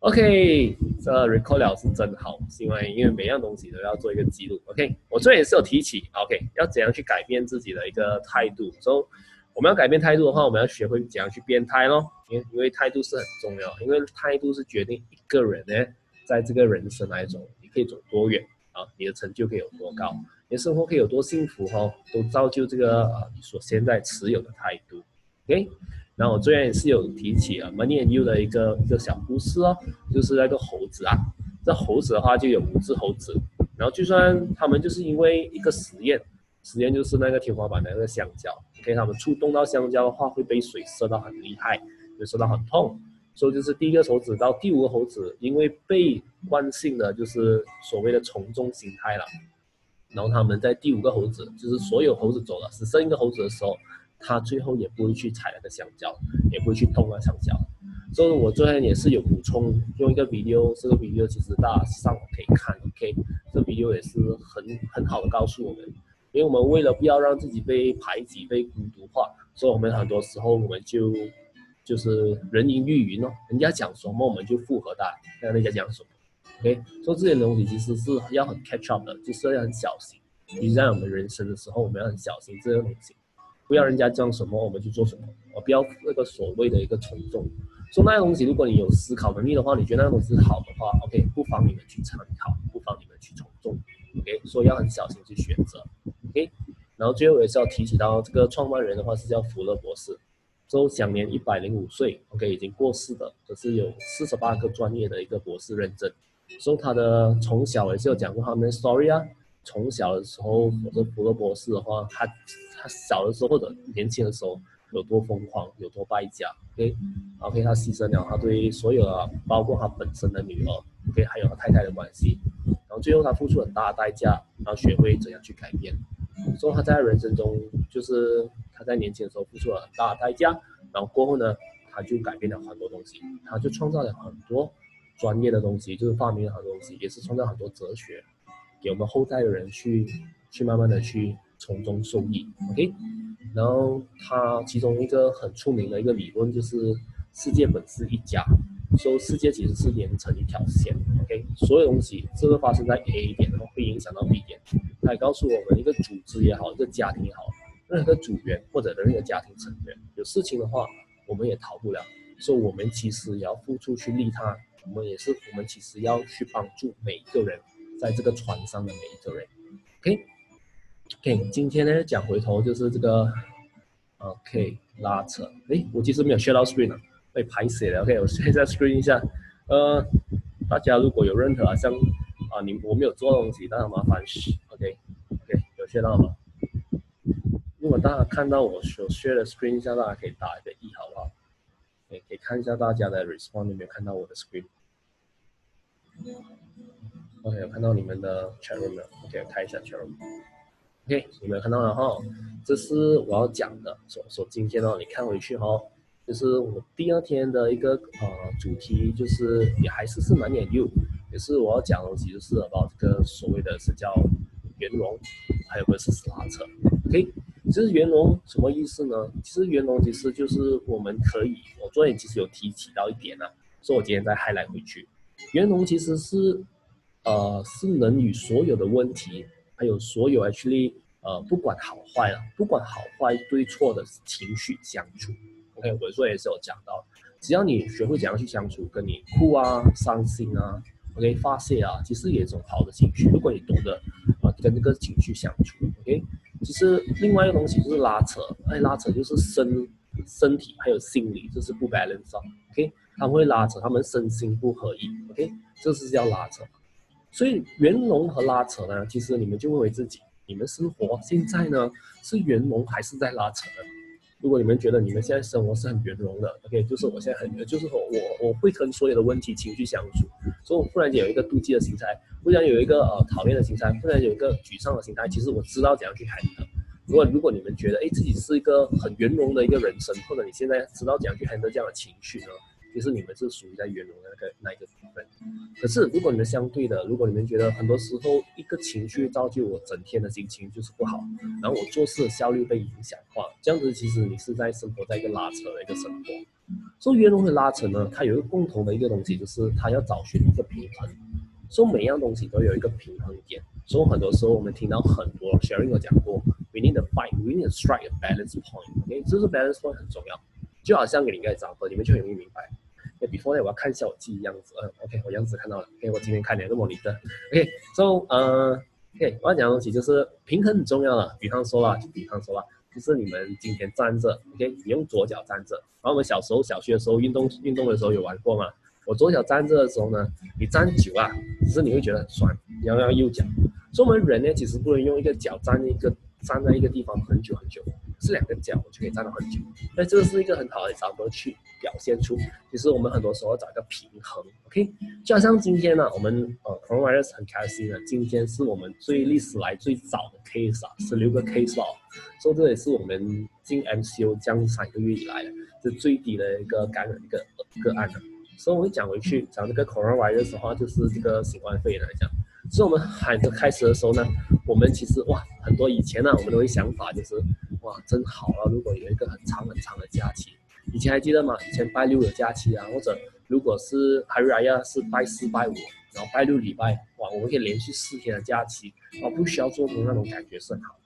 OK，这 record 了是真好，是因为因为每样东西都要做一个记录。OK，我这也是有提起，OK，要怎样去改变自己的一个态度。所以我们要改变态度的话，我们要学会怎样去变态咯。因为因为态度是很重要，因为态度是决定一个人呢，在这个人生来走，你可以走多远啊，你的成就可以有多高，你的生活可以有多幸福哈，都造就这个啊你所现在持有的态度。OK。然后我这边也是有提起啊，Money and You 的一个一个小故事哦，就是那个猴子啊，这猴子的话就有五只猴子，然后就算他们就是因为一个实验，实验就是那个天花板的那个香蕉，OK，他们触动到香蕉的话会被水射到很厉害，会射到很痛，所以就是第一个猴子到第五个猴子，因为被惯性的就是所谓的从众心态了，然后他们在第五个猴子，就是所有猴子走了，只剩一个猴子的时候。他最后也不会去踩那个香蕉，也不会去动那香蕉。所以，我昨天也是有补充，用一个 video，这个 video 其实大家上网可以看，OK，这 video 也是很很好的告诉我们，因为我们为了不要让自己被排挤、被孤独化，所以我们很多时候我们就就是人云亦云哦，人家讲什么我们就附和他，看人家讲什么，OK，所以这些东西其实是要很 catch up 的，就是要很小心。你在我们人生的时候，我们要很小心这些东西。不要人家讲什么我们就做什么，我不要那个所谓的一个从众。说那些东西，如果你有思考能力的话，你觉得那个东西好的话，OK，不妨你们去参考，不妨你们去从众，OK。所以要很小心去选择，OK。然后最后也是要提起到这个创办人的话是叫福勒博士，都享年一百零五岁，OK，已经过世的，可是有四十八个专业的一个博士认证。所以他的从小也是有讲过他们的 story 啊。从小的时候，我说福勒博士的话，他他小的时候或者年轻的时候有多疯狂，有多败家，OK，OK，他牺牲了他对所有的，包括他本身的女儿，OK，还有他太太的关系，然后最后他付出很大的代价，然后学会怎样去改变。所以他在人生中，就是他在年轻的时候付出了很大的代价，然后过后呢，他就改变了很多东西，他就创造了很多专业的东西，就是发明了很多东西，也是创造很多哲学。给我们后代的人去去慢慢的去从中受益，OK。然后他其中一个很出名的一个理论就是世界本是一家，说世界其实是连成一条线，OK。所有东西这个发生在 A 点，然后会影响到 B 点。他也告诉我们，一个组织也好，一个家庭也好，任何组员或者任何家庭成员有事情的话，我们也逃不了。所以我们其实也要付出去利他，我们也是我们其实要去帮助每一个人。在这个船上的每一个人，OK OK，今天呢讲回头就是这个，OK，拉扯，哎，我其实没有 share 到 screen 啊，被拍死了，OK，我现在 screen 一下，呃，大家如果有任何啊像啊，你我没有做东西，大家麻烦，OK，OK，有 share 到吗？如果大家看到我所 share 的 screen 一下，大家可以打一个一，好不好？可以看一下大家的 response 有没有看到我的 screen。OK，有看到你们的 channel 没有。OK，看一下 channel。OK，有没有看到了哈？这是我要讲的。说说今天哦，你看回去哈，就是我第二天的一个呃主题，就是也还是是蛮眼诱也是我要讲的东西，就是把这个所谓的是叫圆融，还有个是拉扯。OK，其实圆融什么意思呢？其实圆融其实就是我们可以，我昨天其实有提起到一点呢，所以我今天再嗨来回去。圆融其实是。呃，是能与所有的问题，还有所有 actually，呃，不管好坏了，不管好坏对错的情绪相处。OK，我说也是有讲到，只要你学会怎样去相处，跟你哭啊、伤心啊，OK，发泄啊，其实也是一种好的情绪。如果你懂得啊，跟这个情绪相处，OK，其实另外一个东西就是拉扯，哎，拉扯就是身身体还有心理，这是不 balance OK，他们会拉扯，他们身心不合一，OK，这是叫拉扯。所以圆融和拉扯呢，其实你们就问为自己，你们生活现在呢是圆融还是在拉扯呢？如果你们觉得你们现在生活是很圆融的，OK，就是我现在很，就是说我我会跟所有的问题情绪相处，所以我忽然间有一个妒忌的心态，忽然有一个呃讨厌的心态，忽然有一个沮丧的心态，其实我知道怎样去 handle。如果如果你们觉得哎自己是一个很圆融的一个人生，或者你现在知道怎样去 handle 这样的情绪呢？其实你们是属于在圆融的那个那一个部分。可是如果你们相对的，如果你们觉得很多时候一个情绪造就我整天的心情就是不好，然后我做事的效率被影响的话，这样子其实你是在生活在一个拉扯的一个生活。所以圆融会拉扯呢，它有一个共同的一个东西，就是它要找寻一个平衡。所以每样东西都有一个平衡点。所以很多时候我们听到很多 sharing 有讲过，we need to find，we need to strike a balance point。OK，这是 balance point 很重要。就好像给你一个讲过，你们就很容易明白。那 before 呢，我要看一下我自己样子。嗯，OK，我样子看到了。OK，我今天看两个模拟的。OK，so 呃，OK，我要讲的东西就是平衡很重要了。比方说啦，就比方说啦，就是你们今天站着，OK，你用左脚站着。然后我们小时候小学的时候运动运动的时候有玩过吗？我左脚站着的时候呢，你站久啊，其实你会觉得很酸，你要用右脚。所以我们人呢，其实不能用一个脚站一个站在一个地方很久很久，是两个脚就可以站到很久。那这个是一个很好的角度去表现出，其实我们很多时候找一个平衡，OK？就好像今天呢，我们呃，Coronavirus 很开心的，今天是我们最历史来最早的 case 啊，十六个 case 哦，所以这也是我们进 MCU 将三个月以来的是最低的一个感染一个个案了。所以我会讲回去讲这个 coronavirus 的话，就是这个新冠肺炎来讲。所以我们喊着开始的时候呢，我们其实哇，很多以前呢，我们都会想法就是哇，真好了，如果有一个很长很长的假期。以前还记得吗？以前拜六有假期啊，或者如果是 Hari Raya 是拜四拜五，然后拜六礼拜，哇，我们可以连续四天的假期，啊，不需要做工那种感觉是很好。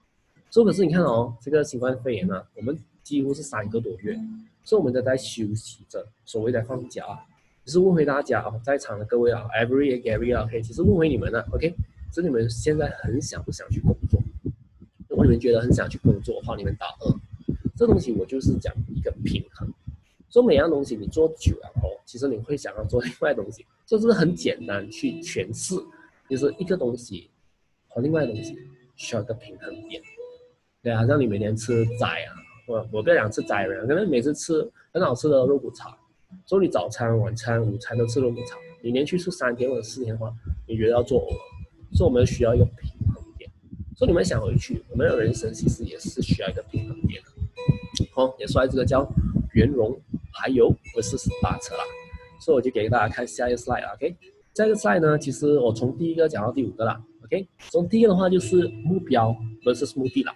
所以可是你看哦，这个新冠肺炎呢，我们几乎是三个多月，所以我们都在休息着，所谓的放假。只是问回大家啊，在场的各位啊，Every Gary 啊，OK，其实问回你们呢，OK，是你们现在很想不想去工作？如果你们觉得很想去工作的话，你们打二。这东西我就是讲一个平衡，说每样东西你做久了哦，其实你会想要做另外东西，就是很简单去诠释，就是一个东西和另外东西需要一个平衡点。对啊，像你每天吃斋啊，我我不要讲吃斋人，可能每次吃很好吃的肉骨茶。说你早餐、晚餐、午餐都吃肉骨茶，你连续吃三天或者四天的话，你觉得要做偶尔？所以我们需要一个平衡点。所以你们想回去，我们的人生其实也是需要一个平衡点的。好，也说这个叫圆融，还有不是拉扯啦。所以我就给大家看下一个 slide，OK？下一个 slide 呢，其实我从第一个讲到第五个啦，OK？从第一个的话就是目标不是目的啦。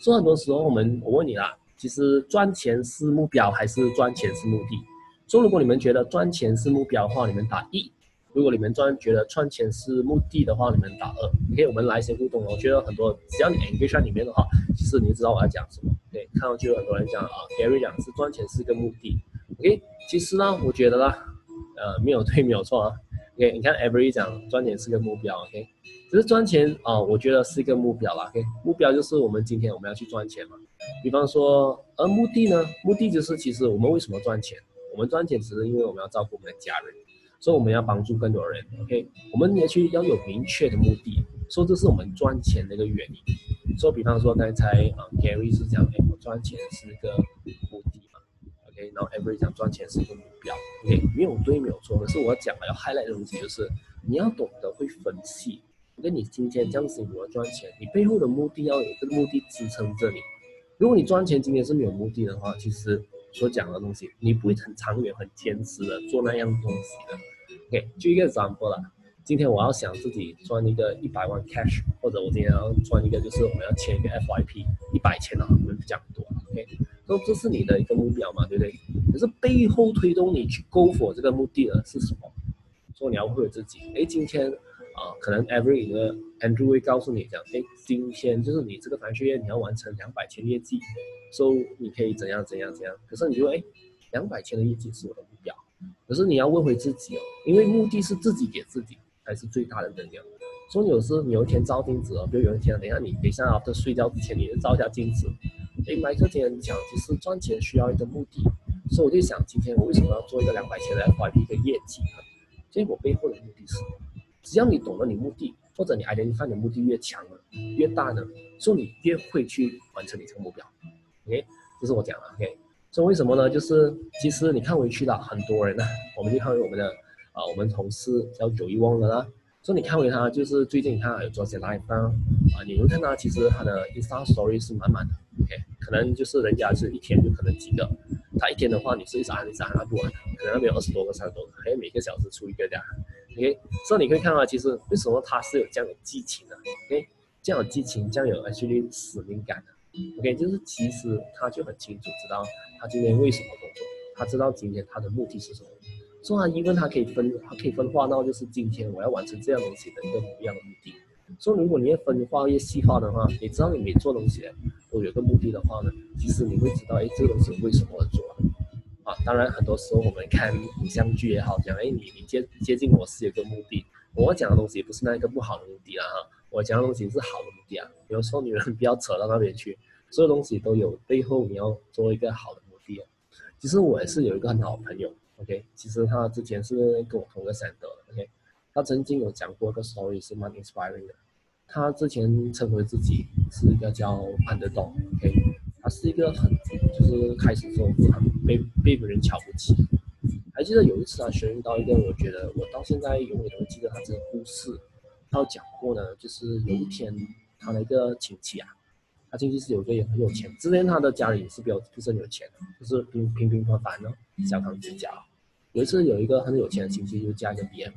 所以很多时候我们，我问你啦，其实赚钱是目标还是赚钱是目的？说如果你们觉得赚钱是目标的话，你们打一；如果你们赚觉得赚钱是目的的话，你们打二。OK，我们来一些互动。我觉得很多，只要你 engage 在里面的话，其实你知道我要讲什么。对，看到就有很多人讲啊，Gary 讲是赚钱是一个目的。OK，其实呢，我觉得啦，呃，没有对，没有错啊。OK，你看 Every 讲赚钱是个目标。OK，只是赚钱啊，我觉得是一个目标啦。OK，目标就是我们今天我们要去赚钱嘛。比方说，而目的呢，目的就是其实我们为什么赚钱？我们赚钱只是因为我们要照顾我们的家人，所以我们要帮助更多人。OK，我们也去要有明确的目的，说这是我们赚钱的一个原因。说比方说刚才啊，Gary 是讲，哎，我赚钱是一个目的嘛。OK，然后 Every 讲赚钱是一个目标。OK，没有对，没有错。可是我要讲要 highlight 的东西就是，你要懂得会分析。跟你今天这样子我要赚钱，你背后的目的要有这个目的支撑着你。如果你赚钱今天是没有目的的话，其实。所讲的东西，你不会很长远、很坚持的做那样东西的。OK，就一个 example 了。今天我要想自己赚一个一百万 cash，或者我今天要赚一个，就是我们要签一个 FYP 一百千的，我们讲多 OK，说这是你的一个目标嘛，对不对？可是背后推动你去 go for 这个目的的是什么？说你要会自己，哎，今天啊，可能 every 个 Andrew 会告诉你讲，哎，今天就是你这个团学院你要完成两百千业绩。，so 你可以怎样怎样怎样，可是你就哎，两百千的业绩是我的目标，可是你要问回自己哦，因为目的是自己给自己才是最大的能量。所以有时你有一天照镜子哦，比如有一天等下你等下啊，在睡觉之前你就照一下镜子，哎，麦克今天讲其实赚钱需要一个目的，所以我就想今天我为什么要做一个两百千的 FYP 一个业绩呢？所以我背后的目的是，只要你懂了你目的，或者你 identify 的目的越强了越大呢，所以你越会去完成你这个目标。OK，这是我讲的。OK，所以为什么呢？就是其实你看回去了，很多人呢，我们就看回我们的啊，我们同事叫九一汪的啦。所以你看回他，就是最近你看有做些 live 啊，啊，你会看到其实他的 Insta Story 是满满的。OK，可能就是人家是一天就可能几个，他一天的话，你是一直按一直按按不完，可能那边有二十多个、三十多个，还有每个小时出一个这样。OK，所以你可以看到，其实为什么他是有这样的激情的？OK，这样有激情，这样有 actually 使命感的。OK，就是其实他就很清楚知道他今天为什么工作，他知道今天他的目的是什么。所以他因为他可以分，他可以分化到就是今天我要完成这样东西的一个不一样的目的。所以如果你要分化越细化的话，你知道你每做东西都有个目的的话呢，其实你会知道，哎，这个东西为什么而做。啊，当然很多时候我们看影像剧也好，讲，哎，你你接接近我是有个目的。我讲的东西不是那一个不好的目的啊，哈，我讲的东西是好的目的啊。有时候女人不要扯到那边去，所有东西都有背后你要做一个好的目的。其实我也是有一个很好的朋友，OK，其实他之前是跟我同个 center 的，OK，他曾经有讲过一个 story 是蛮 inspiring 的。他之前称为自己是一个叫潘德东，OK。他是一个很，就是开始之后就很被被别人瞧不起。还记得有一次他学运到一个，我觉得我到现在永远都会记得他这个故事。他有讲过呢，就是有一天他的一个亲戚啊，他亲戚是有个很有钱，之前他的家里是比较不是很有钱的，就是平平平凡凡的小康之家。有一次有一个很有钱的亲戚就加一个 BM，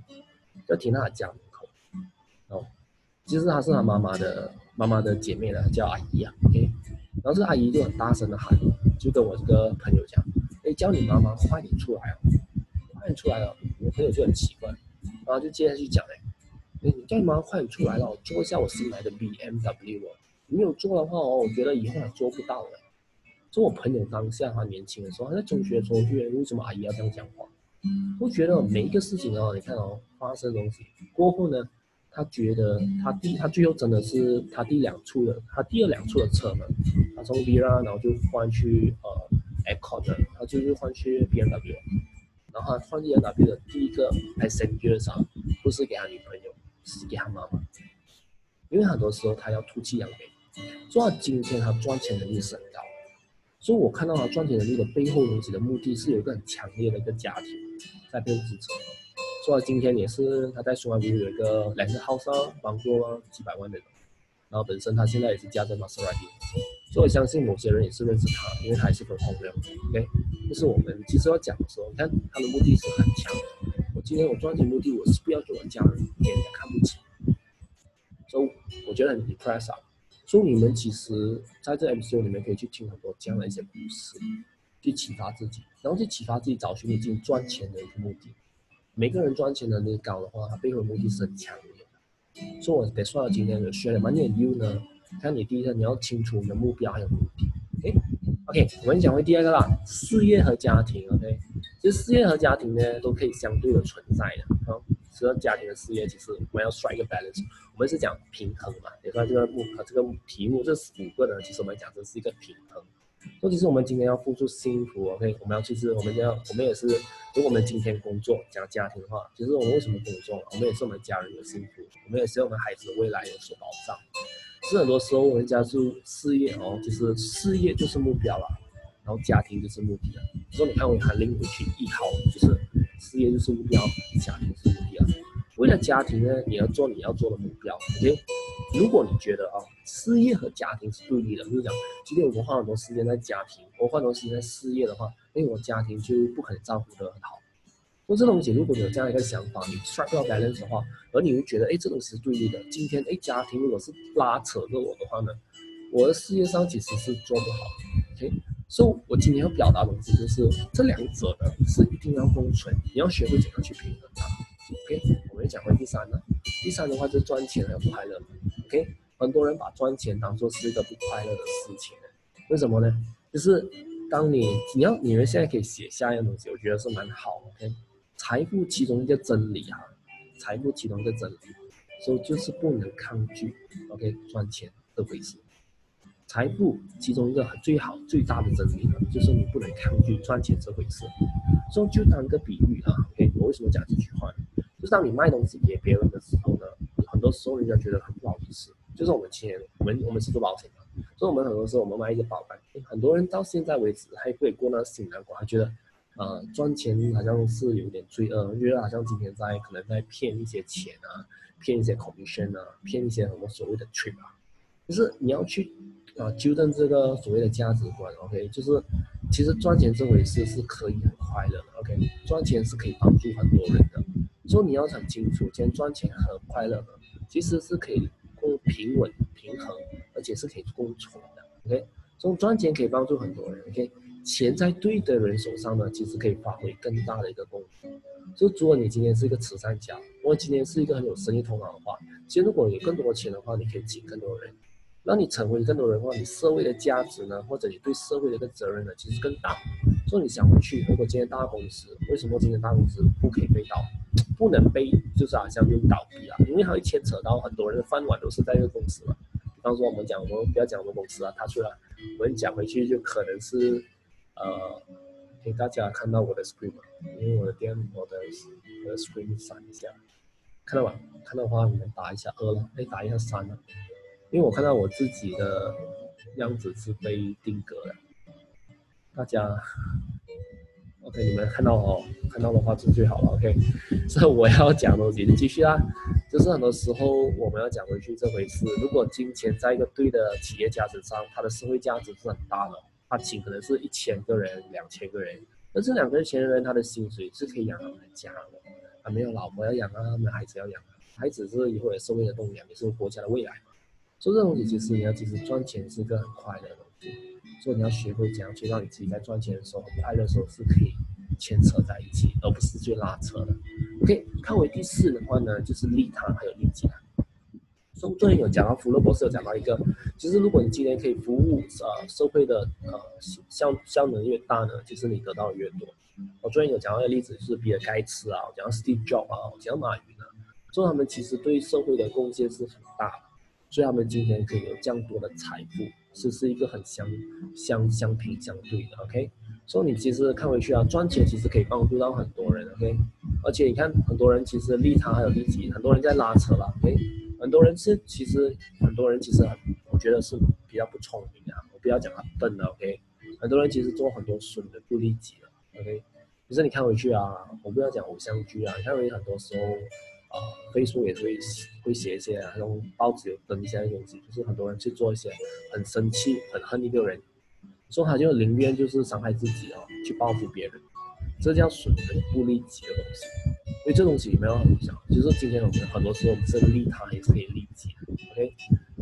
就停在他家门口。哦，其实她是她妈妈的妈妈的姐妹了，叫阿姨啊，OK。然后这阿姨就很大声的喊，就跟我这个朋友讲：“哎，叫你妈妈快点出来哦，快点出来了。”我朋友就很奇怪，然后就接着去讲：“哎，哎，你叫你妈妈快点出来了，坐一下我新来的 BMW 哦。你没有坐的话哦，我觉得以后还做不到了。”就我朋友当下他年轻的时候，他在中学的时候，觉得为什么阿姨要这样讲话？我觉得每一个事情哦，你看哦，发生东西过后呢？他觉得他第他最后真的是他第两处的他第二两处的车门，他从 v i r a 然后就换去呃 Accord，他就是换去 BMW，然后他换 BMW 的第一个 passenger 上不是给他女朋友，是给他妈妈，因为很多时候他要吐气扬眉，所以他今天他赚钱能力是很高，所以我看到他赚钱能力的背后东西的目的是有一个很强烈的一个家庭在背后支撑。说今天也是他在苏安比有一个两个 house 帮助几百万的人，然后本身他现在也是驾着玛莎拉蒂，所以我相信某些人也是认识他，因为他也是很红的。OK，就是我们其实要讲的时候，你看他的目的是很强。我今天我赚钱目的，我是不要给我家人给人家看不起，所以我觉得很 impress 啊。所以你们其实在这 MCU 里面可以去听很多这样的一些故事，去启发自己，然后去启发自己找寻你自己赚钱的一个目的。每个人赚钱能力高的话，他背后的目的是很强的。所以我得说到今天的学了蛮点 U 呢。看你第一个，你要清楚你的目标还有目的。哎，OK，我们讲回第二个啦，事业和家庭。OK，其实事业和家庭呢都可以相对的存在的。好，除了家庭的事业，其实我们要耍一个 balance。我们是讲平衡嘛，也算这个目这个题目这五个呢，其实我们讲的是一个平衡。尤其是我们今天要付出幸福，OK，我们要其实我们要我们也是，如果我们今天工作讲家庭的话，其实我们为什么工作？我们也是我们家人的幸福，我们也是我们孩子的未来有所保障。是很多时候人家是事业哦，就是事业就是目标了，然后家庭就是目的了。所以你看我们还拎回去一号，就是事业就是目标，家庭是目的啊。为了家庭呢，你要做你要做的目标，OK。如果你觉得啊，事业和家庭是对立的，就是讲，今天我花很多时间在家庭，我花很多时间在事业的话，哎，我家庭就不可能照顾得很好。说这东西，如果你有这样一个想法，你 strike 到 balance 的话，而你会觉得，哎，这东西是对立的。今天，哎，家庭如果是拉扯着我的话呢，我的事业上其实是做不好。OK，所以我今天要表达的东西就是，这两者呢是一定要共存，你要学会怎样去平衡它。OK，我们讲回第三呢。第三的话就是赚钱和快乐。OK，很多人把赚钱当做是一个不快乐的事情。为什么呢？就是当你你要你们现在可以写下一样东西，我觉得是蛮好。OK，财富其中一个真理啊，财富其中一个真理，所以就是不能抗拒。OK，赚钱这回事。财富其中一个最好最大的真理呢，就是你不能抗拒赚钱这回事。所以就当个比喻啊。OK，我为什么讲这句话？就是当你卖东西给别人的时候呢，很多时候人家觉得很不好意思。就是我们前我们我们是做保险的，所以我们很多时候我们卖一些保单，很多人到现在为止还会过那心难关，他觉得，呃，赚钱好像是有点罪恶，觉得好像今天在可能在骗一些钱啊，骗一些 commission 啊，骗一些什么所谓的 trip 啊，就是你要去啊纠正这个所谓的价值观，OK，就是其实赚钱这回事是可以很快乐的，OK？赚钱是可以帮助很多人的，所以你要很清楚，今天赚钱很快乐的，其实是可以平稳、平衡，而且是可以共存的，OK？所以赚钱可以帮助很多人，OK？钱在对的人手上呢，其实可以发挥更大的一个功能。就如果你今天是一个慈善家，或者今天是一个很有生意头脑的话，其实如果有更多钱的话，你可以请更多人。让你成为更多人的话，你社会的价值呢，或者你对社会的一个责任呢，其实更大。所以你想回去，如果今天大公司，为什么今天大公司不可以被倒，不能被就是好像就倒闭啊？因为它会牵扯到很多人的饭碗都是在这个公司嘛。比方说我们讲，我们不要讲我们公司啊，他去了，我们讲回去就可能是，呃，给大家看到我的 screen 嘛，因为我的电我的我的 screen 闪一下，看到吗？看到的话你们打一下二了，可以打一下三了。因为我看到我自己的样子是被定格了，大家，OK，你们看到哦，看到的话就最好了，OK。所以我要讲的东西就继续啦，就是很多时候我们要讲回去这回事。如果金钱在一个对的企业价值上，它的社会价值是很大的，他请可能是一千个人、两千个人，那这两个千人他的薪水是可以养他们的家的，他没有老婆要养啊，他们孩子要养，孩子是以后的社会的栋梁，也是国家的未来。做这东西其实你要其实赚钱是一个很快乐的东西，所以你要学会怎样去让你自己在赚钱的时候很快乐的时候是可以牵扯在一起，而不是去拉扯的。OK，看为第四的话呢，就是利他还有利己。所以昨天有讲到福勒博士有讲到一个，其实如果你今天可以服务呃社会的呃效效能越大呢，其实你得到的越多。我昨天有讲到一个例子，就是比尔盖茨啊，讲到 Steve Jobs 啊，讲到马云啊，说他们其实对社会的贡献是很大的。所以他们今天可以有这样多的财富，是是一个很相相相平相对的，OK。所以你其实看回去啊，赚钱其实可以帮助到很多人，OK。而且你看很多人其实利他还有利己，很多人在拉扯了，OK。很多人是其实很多人其实很，我觉得是比较不聪明啊，我不要讲他笨了，OK。很多人其实做很多损的不利己的，OK。可是你看回去啊，我不要讲偶像剧啊，你看回去很多时候。啊，飞书也会会写一些啊，那种报纸有登一些东西，就是很多人去做一些很生气、很恨一个人，说他就宁愿就是伤害自己哦，去报复别人，这叫损人不利己的东西。因为这东西没有很想，就是今天我们很多时候我们是利他也是可以利己，OK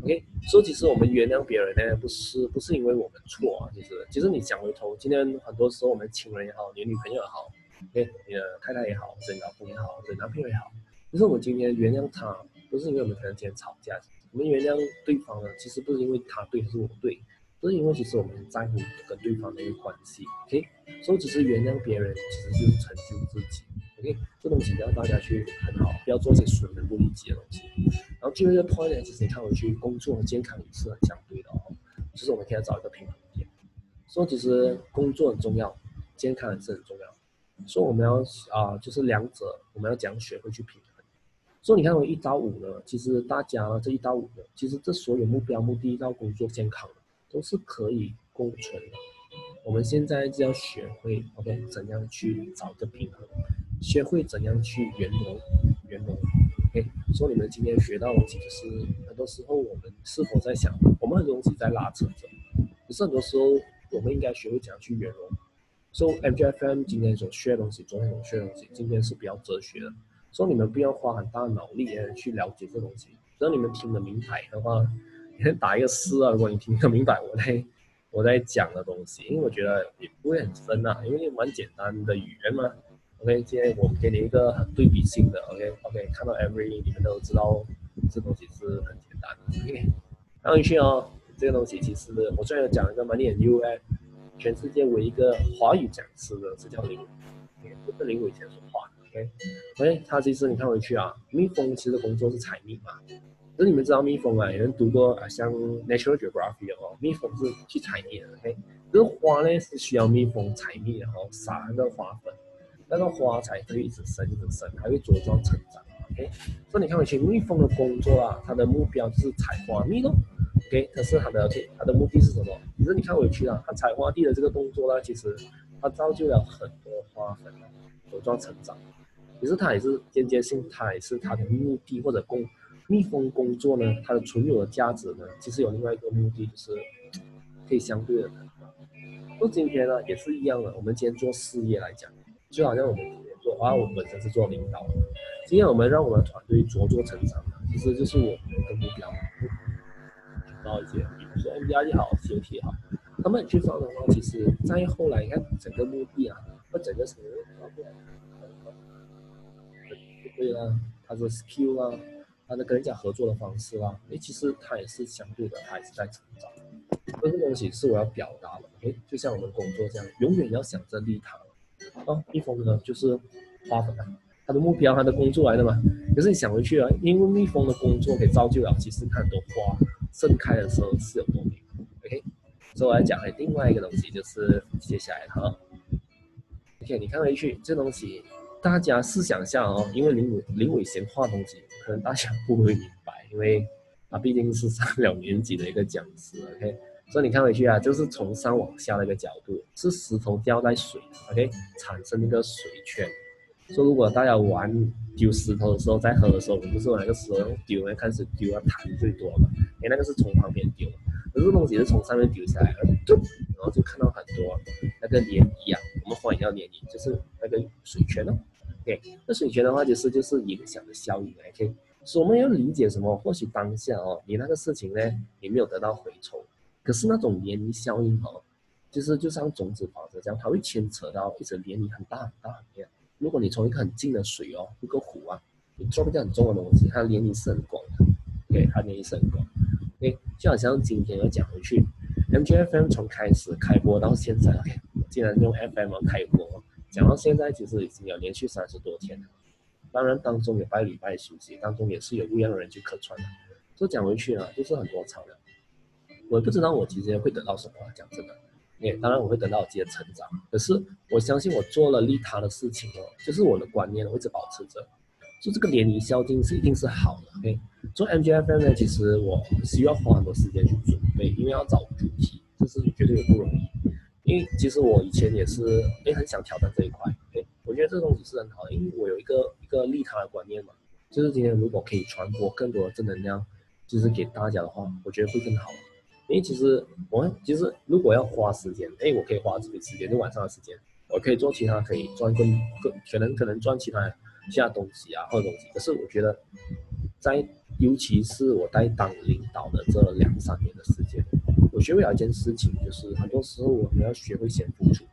OK。所以其实我们原谅别人呢，不是不是因为我们错啊，其实其实你想回头，今天很多时候我们亲人也好，你女朋友也好，OK，你的太太也好，你老公也好，你男朋友也好。可是我今天原谅他，不是因为我们可能今天吵架，我们原谅对方呢，其实不是因为他对还是我对，不是因为其实我们在乎跟对方的一个关系，OK，所以只是原谅别人，其实就是成就自己，OK，这东西要大家去很好，不要做一些损人不利己的东西。然后最后一个 point 呢，其实你看回去，工作和健康也是很相对的哦，就是我们可以找一个平衡点，所以其实工作很重要，健康也是很重要，所以我们要啊，就是两者我们要讲学会去平。所以你看，我一到五呢，其实大家这一到五呢，其实这所有目标、目的到工作、健康，都是可以共存的。我们现在就要学会，OK，怎样去找个平衡，学会怎样去圆融、圆融，OK。所以你们今天学到的东西，就是很多时候我们是否在想，我们很多东西在拉扯着，可是很多时候我们应该学会怎样去圆融。所以 MGFM 今天所学的东西，昨天所学的东西，今天是比较哲学的。说你们不要花很大的脑力去了解这东西，只要你们听得明白的话，你 打一个四啊。如果你听得明白我在我在讲的东西，因为我觉得也不会很深呐，因为蛮简单的语言嘛。OK，今天我们给你一个很对比性的 OK OK，看到 every 你们都知道这东西是很简单的。OK，看回去哦，这个东西其实我虽然讲一个 Money and You 哎，全世界唯一一个华语讲师的是叫林伟，不是林伟以前说话。OK，他其实你看回去啊，蜜蜂其实工作是采蜜嘛。可是你们知道蜜蜂啊，有人读过啊，像 Natural Geography 哦，蜜蜂是去采蜜的。OK，这花呢是需要蜜蜂采蜜，然后撒那个花粉，那个花才会一直生一直生，还会茁壮成长。OK，所以你看回去，蜜蜂的工作啊，它的目标就是采花蜜咯。OK，可是它的 OK，它的目的是什么？其实你看回去啊，它采花地的这个动作呢，其实它造就了很多花粉茁壮成长。其实它也是间接性，它也是它的目的或者工蜜蜂工作呢，它的存有的价值呢，其实有另外一个目的，就是可以相对的那今天呢也是一样的，我们今天做事业来讲，就好像我们今天做啊，我本身是做领导，今天我们让我们团队茁壮成长，其实就是我们的目标。到一些，比如说 M B R 也好，COT 也好，他们去放的话，其实再后来你看整个目的啊，或整个什么发布，对啊，他的 skill 啊，他的跟人家合作的方式啊，诶，其实他也是相对的，他也是在成长。这个东西是我要表达的，诶，就像我们工作这样，永远要想着利他。哦，蜜蜂呢就是花粉啊，他的目标，他的工作来的嘛。可是你想回去啊，因为蜜蜂的工作可以造就了，其实很多花。盛开的时候是有多美，OK，所以我来讲另外一个东西，就是接下来哈，OK，你看回去这东西，大家试想一下哦，因为林伟林伟贤画东西，可能大家不会明白，因为他毕竟是上了年级的一个讲师，OK，所以你看回去啊，就是从上往下的一个角度，是石头掉在水，OK，产生一个水圈。说如果大家玩丢石头的时候，在喝的时候，我们不是那个石头丢，开始丢要弹最多嘛？哎，那个是从旁边丢，可是东西是从上面丢下来，然后就看到很多那个涟漪啊。我们欢迎叫涟漪，就是那个水圈哦。OK，那水泉的话就是就是影响的效应。OK，所以我们要理解什么？或许当下哦，你那个事情呢，你没有得到回抽，可是那种涟漪效应哦，就是就像种子法则这样，它会牵扯到一层涟漪很大很大很大。如果你从一个很近的水哦，一个湖啊，你做不掉很重的东西，它的涟漪是很广的，OK，它涟漪是很广，OK，就好像今天要讲回去，MGFM 从开始开播到现在，OK，既然用 FM 开播，讲到现在其实已经有连续三十多天了，当然当中有拜礼拜休息，当中也是有不一样的人去客串的，就讲回去啊，就是很多场的，我不知道我今天会得到什么，讲真的。也，当然我会得到自己的成长，可是我相信我做了利他的事情哦，就是我的观念我一直保持着，就这个涟漪效应是一定是好的。OK，做 MGFM 呢，其实我需要花很多时间去准备，因为要找主题，这是绝对不容易。因为其实我以前也是哎很想挑战这一块，哎，我觉得这东西是很好的，因为我有一个一个利他的观念嘛，就是今天如果可以传播更多的正能量，就是给大家的话，我觉得会更好。因为其实我其实如果要花时间，哎，我可以花这个时间，就晚上的时间，我可以做其他可以赚更更可能可能赚其他其他东西啊或者东西。可是我觉得，在尤其是我在当领导的这两三年的时间，我学会了一件事情，就是很多时候我们要学会先付出，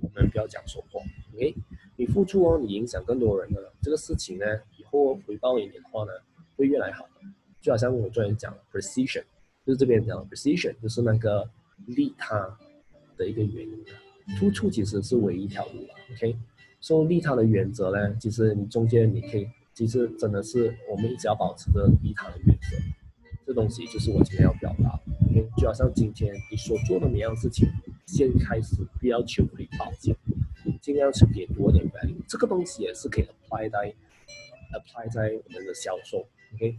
我们不要讲说话。哎，你付出哦，你影响更多人的这个事情呢，以后回报给你的话呢，会越来越好。就好像我昨天讲 precision。就是这边讲 precision，就是那个利他的一个原因突出其实是唯一一条路了，OK？说利他的原则呢，其实你中间你可以，其实真的是我们一直要保持着利他的原则。这东西就是我今天要表达就好像今天你所做的每样事情，先开始不要求回报，尽尽量去给多点 value。这个东西也是可以 apply 在 apply 在我们的销售，OK？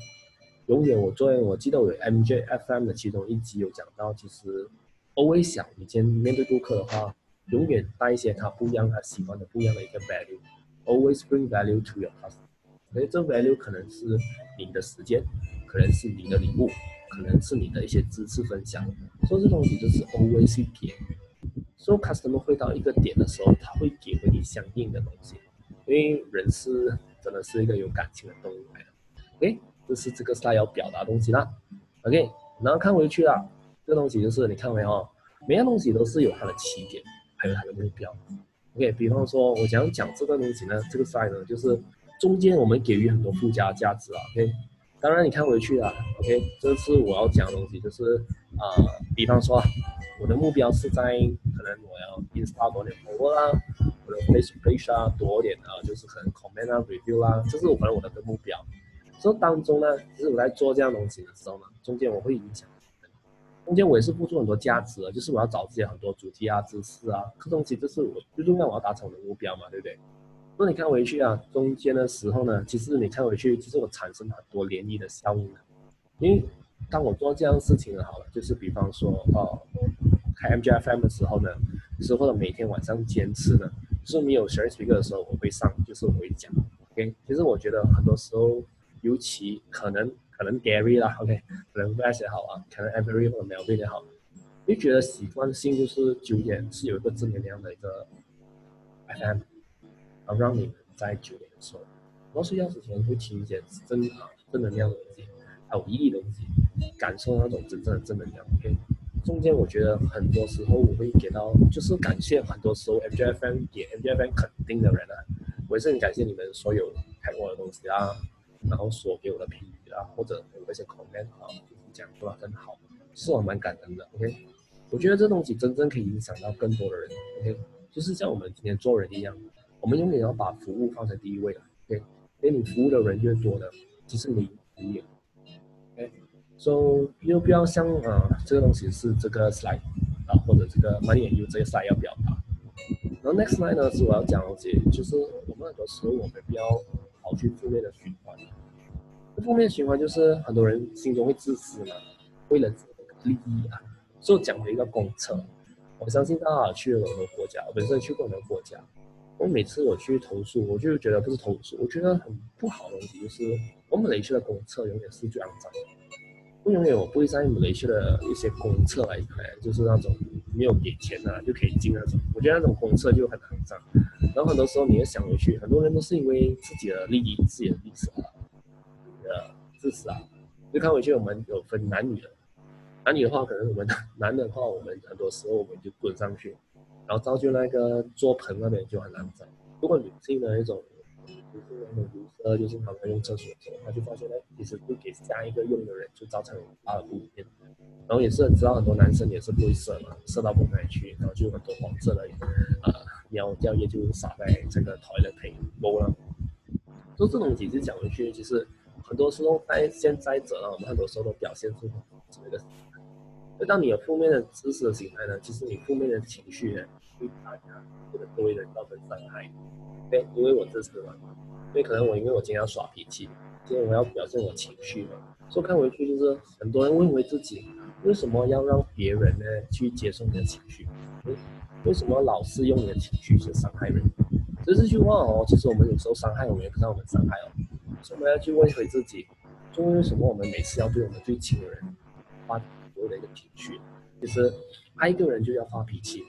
永远，我作为我记得我有 MJFM 的其中一集有讲到，其实 always 想你今天面对顾客的话，永远带一些他不一样、他喜欢的不一样的一个 value，always bring value to your customer。所以这 value 可能是你的时间，可能是你的礼物，可能是你的一些知识分享。所以这东西就是 always 给。所以 customer 会到一个点的时候，他会给回你相应的东西，因为人是真的是一个有感情的动物来的。OK。这是这个 style 要表达的东西啦，OK，然后看回去啦，这个东西就是你看没有，每样东西都是有它的起点，还有它的目标，OK，比方说我想讲这个东西呢，这个 style 呢，就是中间我们给予很多附加价值啊，OK，当然你看回去啊，OK，这是我要讲的东西，就是呃，比方说我的目标是在可能我要 install 多点 follow 啦，我的 Facebook page 啊多点啊，就是可能 comment 啊 review 啦，这是我可能我的个目标。这当中呢，其实我在做这样东西的时候呢，中间我会影响，中间我也是付出很多价值的，就是我要找自己很多主题啊、知识啊，这东西就是我最重要我要达成我的目标嘛，对不对？那你看回去啊，中间的时候呢，其实你看回去，其实我产生很多涟漪的效应的，因为当我做这样事情好了，就是比方说哦，开 MGFM 的时候呢，是或者每天晚上坚持的，就是没有 share speaker 的时候我会上，就是我会讲，OK，其实我觉得很多时候。尤其可能可能 Gary 啦，OK，可能 v a s 也好啊，可能 Every 或者 Melvin 也好，就觉得习惯性就是九点是有一个正能量的一个 FM，然后让你们在九点的时候，然后睡觉之前会听一些正啊正能量的东西，还有意义的东西，感受那种真正的正能量。OK，中间我觉得很多时候我会给到，就是感谢很多时候 MJFM 给 MJFM 肯定的人啊，我也是很感谢你们所有看过的东西啊，然后所给我的评语啊，或者有一些 comment 啊，就是讲出来很好，是我蛮感恩的。OK。我觉得这东西真正可以影响到更多的人，OK，就是像我们今天做人一样，我们永远要把服务放在第一位了，OK，因为你服务的人越多的，其实你服务，OK，So 又不要像啊，这个东西是这个 slide 啊，或者这个 money and you 这个 slide 要表达，然后 next slide 呢是我要讲的，就是我们很多时候我们不要跑去负面的循环，负面循环就是很多人心中会自私嘛，为了利益啊。就讲了一个公厕，我相信大家去了我们国家，我本身去过很多国家，我每次我去投诉，我就觉得不是投诉，我觉得很不好的东西就是，我们雷区的公厕永远是最肮脏的，我永远我不会在雷区的一些公厕来，就是那种没有给钱啊就可以进那种，我觉得那种公厕就很肮脏，然后很多时候你要想回去，很多人都是因为自己的利益、自己的利益啊，呃，自私啊，就看回去我们有分男女的。男女的话，可能我们 男的话，我们很多时候我们就滚上去，然后造就那个坐盆那边就很难找。如果女性的一种，女性的那种如厕，就是他们用厕所的时候，他就发现呢，其实不给下一个用的人，就造成大的不便。然后也是知道很多男生也是不会射嘛，射到盆里去，然后就有很多黄色的呃尿尿液就洒在这个台的盆沟了。就这种几次讲回去，其实很多时候在现在者呢，我们很多时候都表现出这个。当你有负面的知识的形态呢，其实你负面的情绪呢，对大家或者周围人造成伤害。对，因为我支持嘛，因为可能我因为我今天要耍脾气，今天我要表现我情绪嘛。所以看回去就是很多人问回自己，为什么要让别人呢去接受你的情绪？为什么老是用你的情绪去伤害人？这这句话哦，其实我们有时候伤害我们也不知道我们伤害哦。所以我们要去问回自己，就为什么我们每次要对我们最亲的人发？我的一个情绪，其实爱一个人就要发脾气，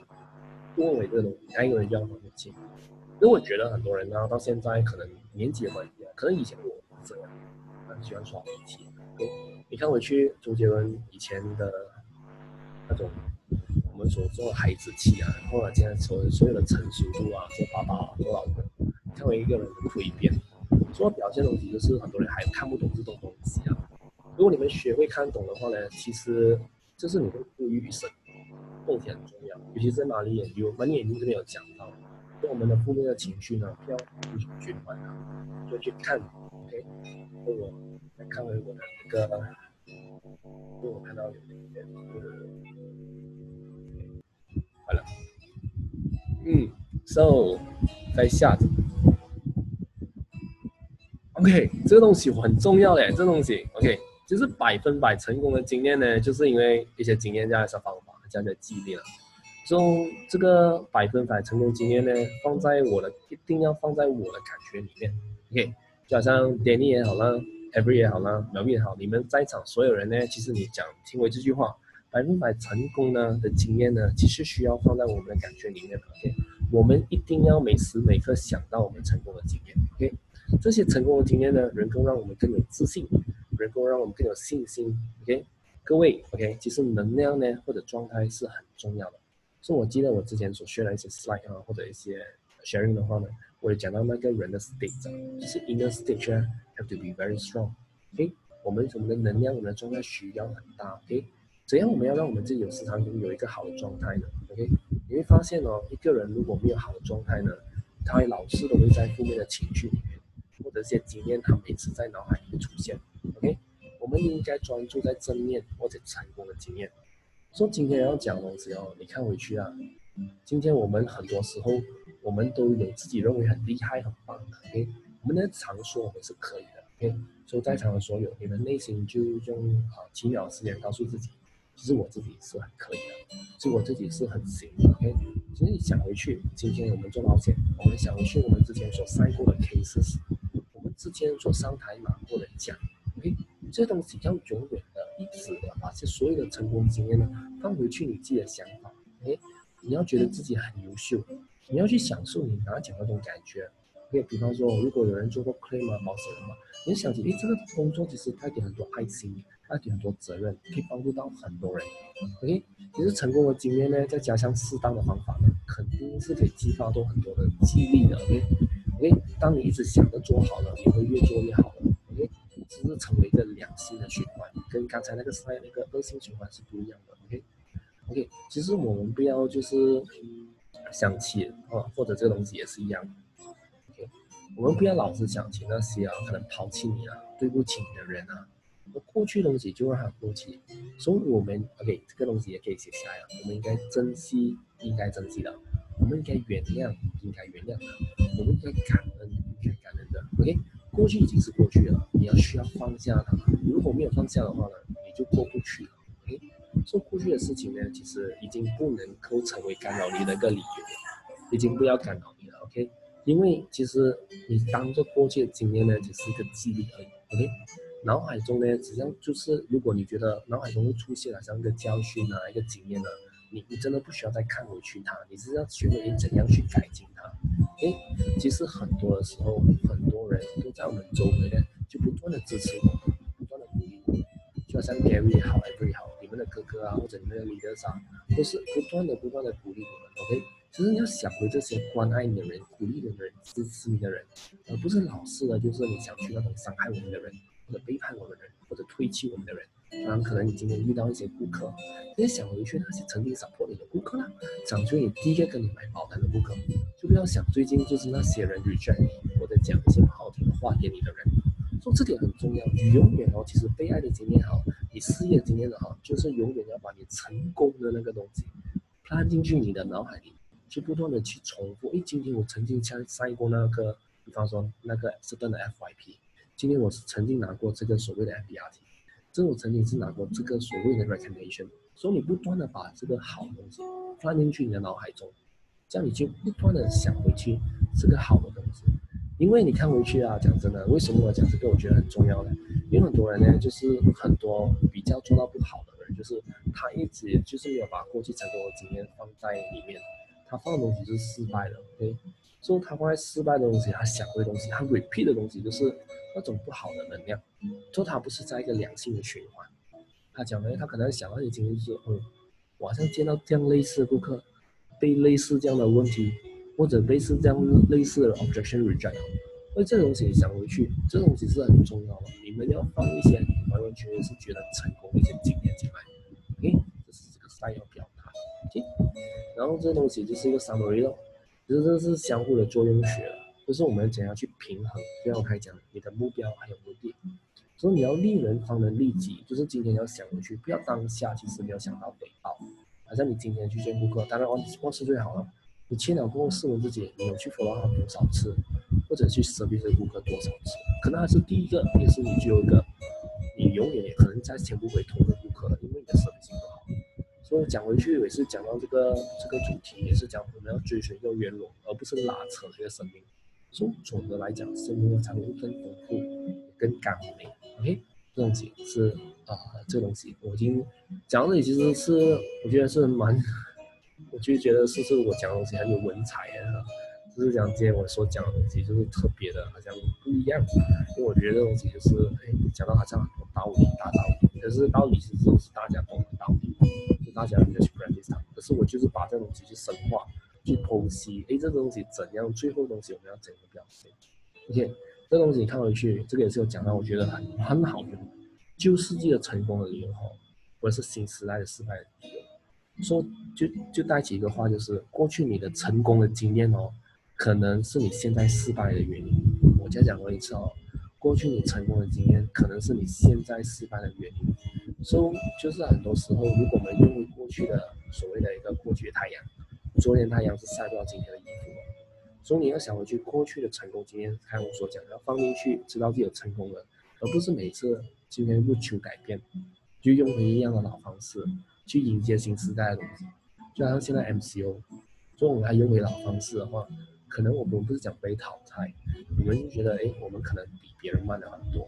不认为这个东西，爱一个人就要发脾气。因为我觉得很多人呢，到现在可能年纪关系，可能以前我不这样，很喜欢耍脾气。你看回去周杰伦以前的那种我们所说的孩子气啊，后来现在所所有的成熟度啊，做爸爸做老公，看为一个人的蜕变，所表现的东西就是很多人还看不懂这种东西啊。如果你们学会看懂的话呢，其实就是你会富裕一生，贡献很重要。尤其是在马里研究，马里研究这边有讲到，就我们的负面的情绪呢，不要去循环它，就去看，OK。我再看回我的那个，因为我看到有一点，好了，嗯，So 在下着。OK，这个东西很重要嘞，这东西 OK。就是百分百成功的经验呢，就是因为一些经验加上方法加上纪律了。就这个百分百成功经验呢，放在我的一定要放在我的感觉里面。OK，就好像 Danny 也好啦，Every 也好啦，苗苗也好，你们在场所有人呢，其实你讲听过这句话，百分百成功呢的经验呢，其实需要放在我们的感觉里面。OK，我们一定要每时每刻想到我们成功的经验。OK，这些成功的经验呢，能够让我们更有自信。能够让我们更有信心，OK，各位，OK，其实能量呢或者状态是很重要的。所以我记得我之前所学的一些 slide 啊，或者一些 sharing 的话呢，我也讲到那个人的 state，就是 inner state 呢 have to be very strong，OK，我们我们的能量我们的状态需要很大，OK，怎样我们要让我们自己有时常拥有一个好的状态呢？OK，你会发现哦，一个人如果没有好的状态呢，他会老是都会在负面的情绪里面，或者一些经验他每次在脑海里面出现。OK，我们应该专注在正面或者成功的经验。说今天要讲东西哦，你看回去啊，今天我们很多时候我们都有自己认为很厉害、很棒的。OK，我们的常说我们是可以的。OK，所以在场的所有，你们内心就用啊几秒时间告诉自己，其实我自己是很可以的，其实我自己是很行的。OK，其实你想回去，今天我们做保险，我们想回去我们之前所晒过的 cases，我们之前所上台拿过的奖。这东西要永远的一直的把这所有的成功经验呢放回去你自己的想法，哎，你要觉得自己很优秀，你要去享受你拿奖那种感觉。可以比方说，如果有人做过 claim 啊、保险的话，你想起，哎，这个工作其实带给很多爱心，带给很多责任，可以帮助到很多人。OK，其实成功的经验呢，再加上适当的方法呢，肯定是可以激发到很多的激励的。OK，OK，当你一直想着做好了，你会越做越好是成为一个良性的循环，跟刚才那个赛那个恶性循环是不一样的。OK，OK，其实我们不要就是想起啊，或者这个东西也是一样。OK，我们不要老是想起那些啊，可能抛弃你啊、对不起你的人啊，那过去的东西就让它过去。所以，我们 OK，这个东西也可以写下来。我们应该珍惜，应该珍惜的；我们应该原谅，应该原谅的；我们应该感恩，应该感恩的。OK，过去已经是过去了，你要需要放下它。如果没有放下的话呢，你就过不去了。OK，说过去的事情呢，其实已经不能够成为干扰你的一个理由，已经不要干扰你了。OK。因为其实你当做过去的经验呢，只是一个记忆而已。OK，脑海中呢，实际上就是如果你觉得脑海中会出现了像一个教训啊，一个经验呢，你你真的不需要再看回去它，你是要学会怎样去改进它。诶，其实很多的时候，很多人都在我们周围呢，就不断的支持我们，不断的鼓励我们，就像 Gary 也好，Every 也好，你们的哥哥啊，或者你们的 leaders 啊，都是不断的不断的鼓励我们。OK。其实你要想回这些关爱你的人、鼓励你的人、支持你的人，而不是老是的，就是你想去那种伤害我们的人，或者背叛我们的人，或者推弃我们的人。当然，可能你今天遇到一些顾客，你想回去那些曾经 support 你的顾客啦，想去你第一个跟你买保单的顾客，就不要想最近就是那些人 reject 你，或者讲一些不好听的话给你的人。说这点很重要，你永远哦，其实被爱的经验好，你事业经验的好，就是永远要把你成功的那个东西拉进去你的脑海里。去不断的去重复，诶，今天我曾经参赛过那个，比方说那个是登的 FYP，今天我是曾经拿过这个所谓的 FBRT，这种曾经是拿过这个所谓的 recommendation，所以你不断的把这个好东西放进去你的脑海中，这样你就不断的想回去这个好的东西，因为你看回去啊，讲真的，为什么我讲这个我觉得很重要呢？因为很多人呢，就是很多比较做到不好的人，就是他一直就是没有把过去成功的经验放在里面。他放的东西是失败的，OK，所以他放在失败的东西，他想的东西，他 repeat 的东西就是那种不好的能量，就他不是在一个良性的循环。他讲呢，他可能想到一些经就是，嗯，我好像见到这样类似的顾客，被类似这样的问题，或者类似这样类似的 objection reject，所以这东西想回去，这东西是很重要的。你们要放一些完完全全是觉得成功的一些经验进来，OK，这是这个赛要表达，OK。然后这东西就是一个 summary 咯，其实这是相互的作用学了，就是我们怎样去平衡。就像我开讲，你的目标还有目的，所以你要利人方能利己，就是今天要想回去，不要当下其实没有想到回报。好像你今天去见顾客，当然哦，公是最好了。你签了过后试问自己，你有去 follow 他多少次，或者去 service 顾客多少次？可能还是第一个，也是你最后一个，你永远也可能再签不回头的顾客了，因为你的 service 不。讲回去也是讲到这个这个主题，也是讲我们要追寻一个圆融，而不是拉扯这个生命。所以总的来讲，生命才会更丰富、更甘美。OK，这东西是啊，这东西我已经讲到这里，其实是我觉得是蛮，我就觉得是是我讲的东西很有文采啊。就是讲今天我所讲的东西就是特别的，好像不一样。因为我觉得这东西就是，哎，讲到好像很多道理、大道理，可是道理其实都是大家懂的道理。大家应该去 practice 它，可是我就是把这东西去深化、去剖析，哎，这个东西怎样？最后东西我们要怎样表现？OK，这东西你看回去，这个也是有讲到，我觉得很很好用。旧世纪的成功的理由，或者是新时代的失败的理由，说就就带起一个话，就是过去你的成功的经验哦，可能是你现在失败的原因。我再讲过一次哦，过去你成功的经验，可能是你现在失败的原因。所以就是很多时候，如果我们用过去的所谓的一个过去的太阳，昨天太阳是晒不到今天的衣服。所以你要想回去过去的成功经验，看我所讲，要放进去，知道自己有成功了，而不是每次今天不求改变，就用回一样的老方式去迎接新时代的东西。就好像现在 MCO，所以我们还用回老方式的话，可能我们不是讲被淘汰，我们就觉得哎，我们可能比别人慢了很多，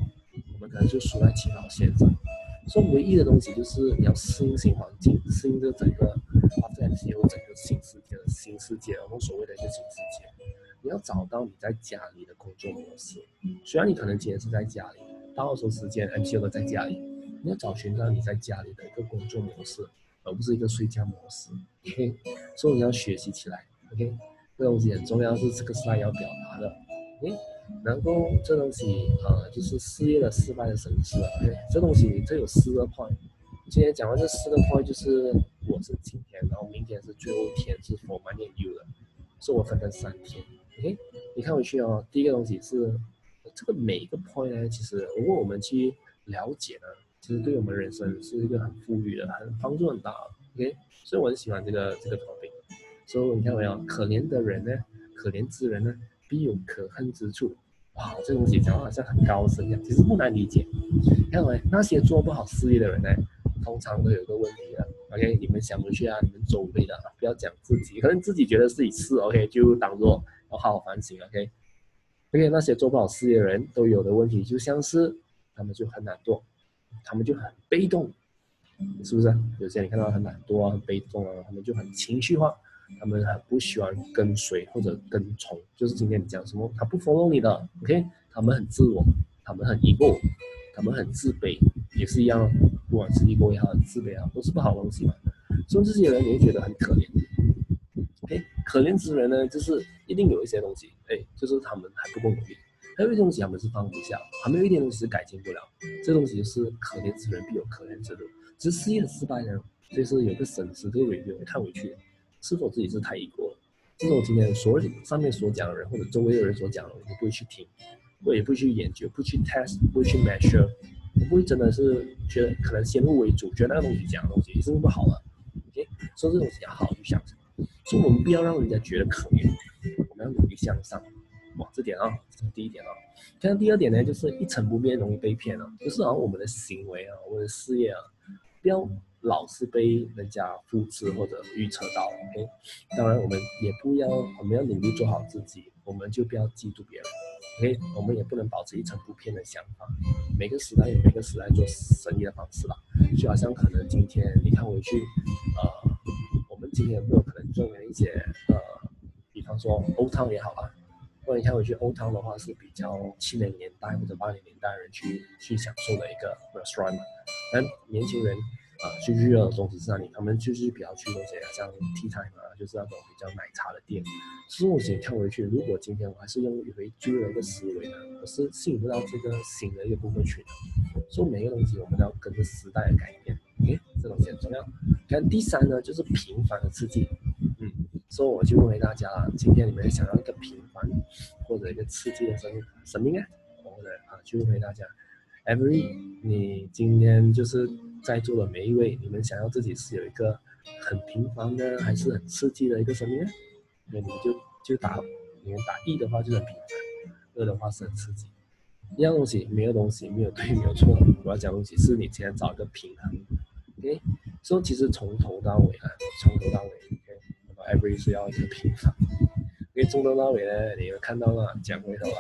我们可能就输在起跑线上。所以唯一的东西就是你要适应新环境，适应这整个啊，这 MCO 整个新世界的新世界，我们所谓的一个新世界。你要找到你在家里的工作模式，虽然你可能今天是在家里，到时候时间 MCO 都在家里，你要找寻到你在家里的一个工作模式，而不是一个睡觉模式。OK，所以你要学习起来。OK，这东西很重要，是这个时代要表达的。OK。然后这东西啊，就是事业的失败的损失啊。这东西这有四个 point。今天讲完这四个 point，就是我是今天，然后明天是最后一天，是 for my new 的，是我分成三天。OK，你看回去哦。第一个东西是这个每一个 point 呢，其实如果我们去了解呢，其实对我们人生是一个很富裕的，很帮助很大。OK，所以我很喜欢这个这个 topic。所以你看没有，可怜的人呢，可怜之人呢。必有可恨之处，哇，这东西讲好像很高深一样，其实不难理解。看没，那些做不好事业的人呢，通常都有个问题了。OK，你们想回去啊，你们周围的，不要讲自己，可能自己觉得自己是 OK，就当做要好好反省。OK，OK，那些做不好事业的人都有的问题，就像是他们就很懒惰，他们就很被动，是不是？有些你看到很懒惰啊，很被动啊，他们就很情绪化。他们很不喜欢跟随或者跟从，就是今天你讲什么，他不 follow 你的，OK？他们很自我，他们很 ego，他们很自卑，也是一样，不管是 ego 也好，自卑啊，都是不好东西嘛。所以这些人你会觉得很可怜，OK？可怜之人呢，就是一定有一些东西，哎，就是他们还不够努力，还有一些东西他们是放不下，还没有一点东西是改进不了，这东西是可怜之人必有可怜之路。只是事业失败呢，就是有个损失这个 review 看回去。是否自己是太一过？这是我今天所上面所讲的人，或者周围的人所讲的，我不会去听，我也不去研究，不去 test，不会去 measure，我不会真的是觉得可能先入为主，觉得那个东西讲的东西是不好了。OK，所以这东西要好好去想。所以我们不要让人家觉得可怜，我们要努力向上。哇，这点啊，这是第一点啊。看第二点呢，就是一成不变容易被骗啊，就是好像我们的行为啊，我们的事业啊，不要。老是被人家复制或者预测到，OK？当然，我们也不要，我们要努力做好自己，我们就不要嫉妒别人，OK？我们也不能保持一成不变的想法。每个时代有每个时代做生意的方式吧，就好像可能今天你看回去，呃，我们今天有没有可能做一些呃，比方说欧汤也好啊，或者你看回去欧汤的话是比较七零年代或者八零年代人去去享受的一个 restaurant，但年轻人。啊，去日的中式餐厅，他们就是比较去那些像 tea time 啊，就是那种比较奶茶的店。所以我先跳回去，如果今天我还是用回旧的一个思维呢，我是吸引不到这个新的一个部分群的。所以每个东西我们都要跟着时代的改变，OK，这东西很重要。看第三呢，就是频繁的刺激。嗯，所以我就问回大家了，今天你们想要一个平凡或者一个刺激的生生命啊？我呢啊，就问回大家，Every，你今天就是。在座的每一位，你们想要自己是有一个很平凡的，还是很刺激的一个生命呢？那你们就就打，你们打一的话就很平凡，二的话是很刺激。一样东西，没有东西，没有对，没有错。我要讲东西是你今天找一个平衡，OK？所以其实从头到尾啊，从头到尾，OK？Every 是要一个平凡，因为从头到尾呢，你有看到了，讲回头啊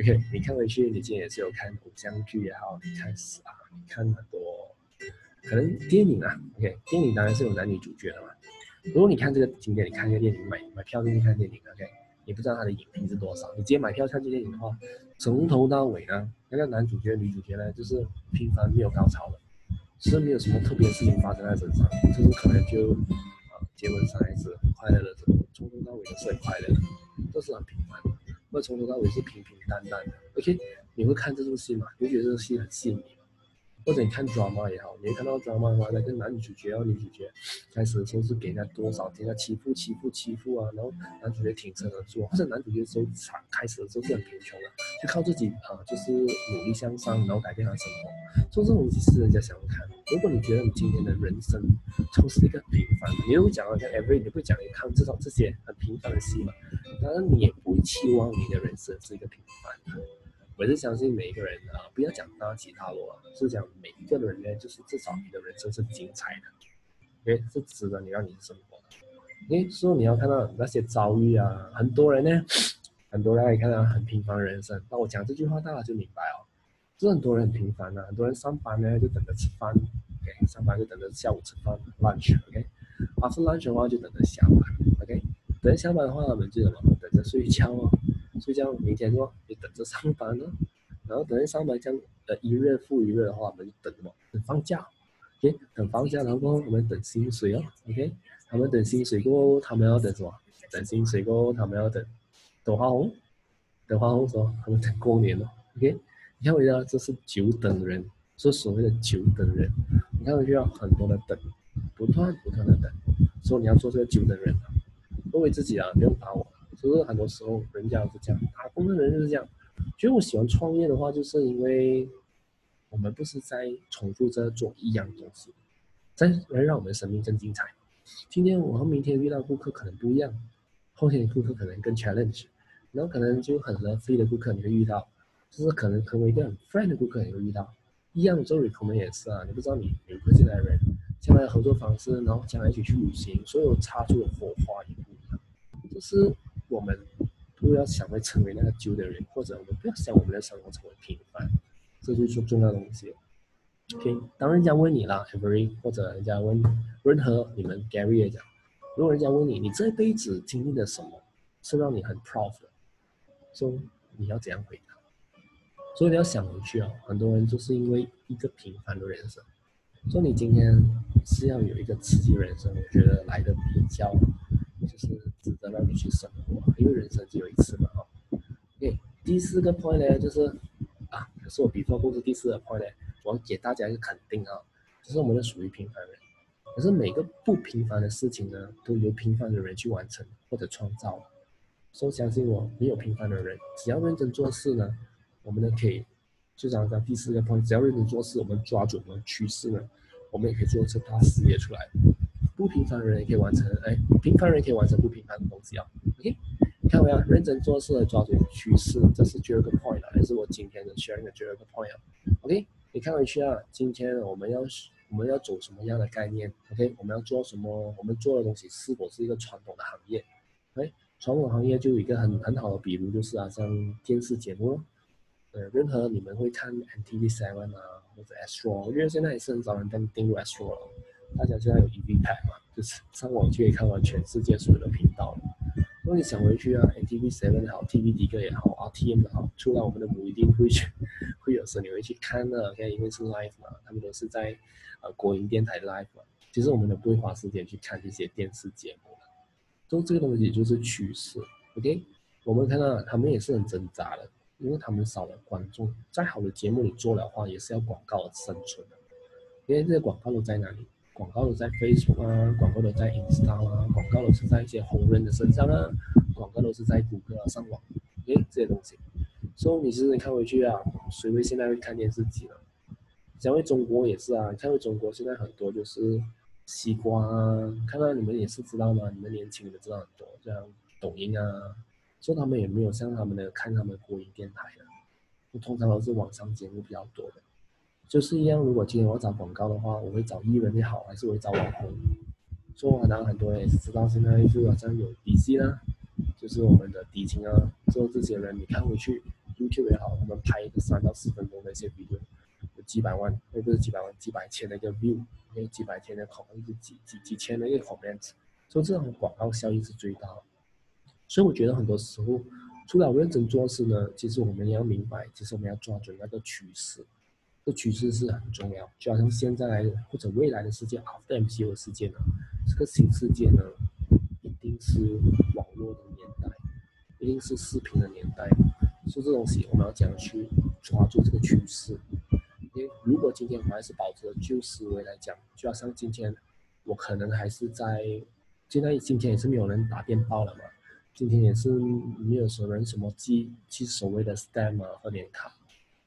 ，OK？你看回去，你今天也是有看偶像剧也好，你看啊，你看很多。可能电影啊，OK，电影当然是有男女主角的嘛。如果你看这个景点，你看一个电影，买买票进去看电影，OK，你不知道他的影评是多少。你直接买票看这电影的话，从头到尾呢，那个男主角、女主角呢，就是平凡没有高潮的，是没有什么特别的事情发生在身上，就是可能就啊结婚生孩子，快乐的，从头到尾都是很快乐的，都是很平凡的，或者从头到尾是平平淡淡的，OK，你会看这部戏吗？你会觉得这个戏很吸引你？或者你看 drama 也好，你会看到 drama 的话，那个男主角啊、女主角开始的时候是给人家多少，给人家欺负、欺负、欺负啊，然后男主角挺身而出，或者男主角时候开始的时候是很贫穷的，就靠自己啊，就是努力向上，然后改变他生活。做这种东西是人家想要看。如果你觉得你今天的人生就是一个平凡的，你会讲像 every，你会讲你看至少这些很平凡的戏嘛？当然你也不期望你的人生是一个平凡的。我是相信每一个人啊，不要讲大起大落，是讲每一个人呢，就是至少你的人生是精彩的，诶，是值得你让你生活的。诶，所以你要看到那些遭遇啊，很多人呢，很多人也看到很平凡的人生。那我讲这句话，大家就明白哦。就很多人很平凡的，很多人上班呢就等着吃饭，OK，上班就等着下午吃饭 lunch，OK，啊是 lunch 的话就等着下班，OK，等下班的话我们就什么等着睡觉哦，睡觉明天说就等着上班哦，然后等着上班这样呃一月复一月的话，我们就等什么等放假，OK，等放假然后我们等薪水哦，OK，他们等薪水过后，他们要等什么？等薪水过后，他们要等等花红，等花红说他们等过年了，OK。你看回家，这是久等人，是所谓的久等人。你看回去要很多的等，不断不断的等，所以你要做这个久等人。作为自己啊，不用打我。就是很多时候人家是这样，打工的人就是这样。其实我喜欢创业的话，就是因为我们不是在重复着做一样东西，在能让我们的生命更精彩。今天我和明天遇到顾客可能不一样，后天的顾客可能更 challenge，然后可能就很合飞的顾客你会遇到。就是可能成为一个很 friend 的顾客也会遇到，一样的做 recommend 也是啊，你不知道你有个进来的人，将来合作方式，然后将来一起去旅行，所有擦出的火花也不一样。就是我们不要想会成为那个旧的人，或者我们不要想我们的生活成为平凡，这就是重要的东西。OK，当人家问你啦，every 或者人家问任何你们 Gary 也讲，如果人家问你，你这辈子经历了什么，是让你很 proud 的，说你要怎样回答？所以你要想回去啊，很多人就是因为一个平凡的人生。说你今天是要有一个刺激人生，我觉得来的比较就是值得让你去生活，因为人生只有一次嘛，哦。OK，第四个 point 呢，就是啊，可是我比方公司第四个 point 呢，我要给大家一个肯定啊，就是我们是属于平凡人，可是每个不平凡的事情呢，都由平凡的人去完成或者创造。所以相信我，没有平凡的人，只要认真做事呢。我们呢可以，就讲讲第四个 point，只要认真做事，我们抓准了趋势呢，我们也可以做出大事业出来。不平凡的人也可以完成，哎，平凡人可以完成不平凡的东西啊。OK，你看没有？认真做事，抓准趋势，这是第二个 point 啊，也是我今天的 sharing 的第二个 point 啊。OK，你看回去啊，今天我们要我们要走什么样的概念？OK，我们要做什么？我们做的东西是否是一个传统的行业？哎，传统行业就有一个很很好的比如就是啊，像电视节目。呃，任何你们会看 NTV Seven 啊，或者 Astro，因为现在也是很少人登订阅 Astro 了。大家现在有 EV Pad 嘛，就是上网就可以看完全世界所有的频道了。如果你想回去啊，NTV Seven 也好，TV 迪克也好，RTM 也好，出来我们的母一定会去，会有时候你会去看的。OK，因为是 live 嘛，他们都是在呃国营电台 live 嘛。其实我们都不会花时间去看这些电视节目的。就这个东西就是趋势。OK，我们看到他们也是很挣扎的。因为他们少了观众，再好的节目你做的话，也是要广告生存的。因为这些广告都在哪里？广告都在 Facebook 啊，广告都在 Instagram 啊，广告都是在一些红人的身上啊，广告都是在谷歌啊上网，诶，这些东西。所以你是看回去啊，谁会现在会看电视机呢？讲回中国也是啊，看回中国现在很多就是西瓜啊，看到你们也是知道吗？你们年轻人知道很多，像抖音啊。所以他们也没有像他们的看他们国营电台的，通常都是网上节目比较多的。就是一样，如果今天我要找广告的话，我会找艺人也好，还是我会找网红。所以可能很多人也是知道，现在就好像有 DC 啦，就是我们的迪青啊，做这些人，你看回去 YouTube 也好，他们拍一个三到四分钟的一些 video，有几百万，那不是几百万，几百千的一个 view，有几百千的 comment，几几几千的一个 comment，所以这种广告效益是最大。所以我觉得很多时候，除了认真做事呢，其实我们也要明白，其实我们要抓准那个趋势，这趋势是很重要。就好像现在或者未来的世界，After MCO 世界呢，这个新世界呢，一定是网络的年代，一定是视频的年代。所以这东西我们要讲去抓住这个趋势？因为如果今天我还是保持旧思维来讲，就好像今天我可能还是在，现在今天也是没有人打电报了嘛。今天也是没有什么人什么寄寄所谓的 stamp 啊贺年卡，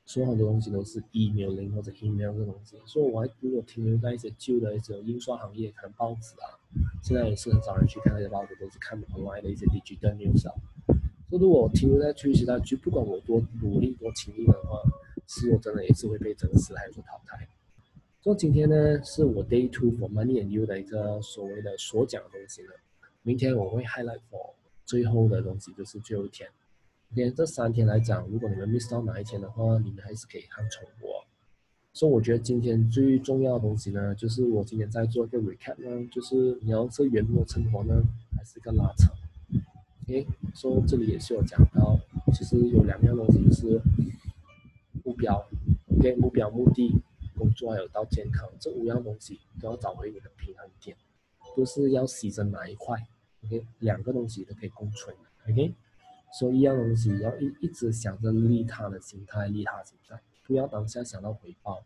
所以很多东西都是 email 零或者 email 这东西。所以我还如果停留在一些旧的一些印刷行业，可能报纸啊，现在也是很少人去看那些报纸，都是看国外的一些 digital news 啊。所以如果停留在趋势上，就不管我多努力多勤力的话，其实我真的也是会被这个时代所淘汰。所以今天呢，是我 day two for money and you 的一个所谓的所讲的东西呢。明天我会 highlight for。最后的东西就是最后一天 OK，这三天来讲，如果你们 miss 到哪一天的话，你们还是可以看重播。所以我觉得今天最重要的东西呢，就是我今天在做一个 recap 呢，就是你要是圆梦生活呢，还是一个拉扯。OK，所以这里也是有讲到，其实有两样东西就是目标，OK，目标、目的、工作还有到健康这五样东西都要找回你的平衡点，都是要牺牲哪一块？OK，两个东西都可以共存。OK。说一样东西，要一一直想着利他的心态，利他心态，不要当下想到回报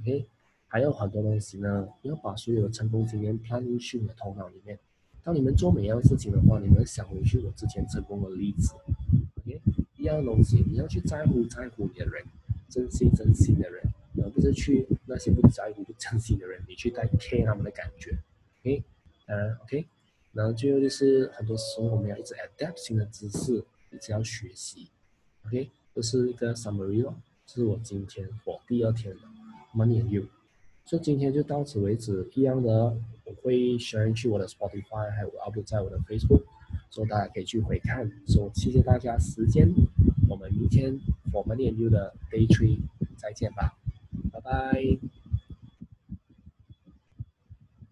，OK？还有很多东西呢，要把所有的成功经验 plan 进去你的头脑里面。当你们做每一样事情的话，你们想回去我之前成功的例子，OK？一样东西，你要去在乎在乎你的人，珍惜珍惜的人，而不是去那些不在乎不珍惜的人，你去带 care 他们的感觉，OK？当然，OK？然后最后就是很多时候我们要一直 adapt 新的知识。你只要学习，OK，这是一个 summary 咯，这是我今天我第二天的 money and you，所以今天就到此为止。一样的，我会 share 去我的 Spotify，还有 upload 在我的 Facebook，所以大家可以去回看。所以谢谢大家时间，我们明天 for money and you 的 day three 再见吧，拜拜。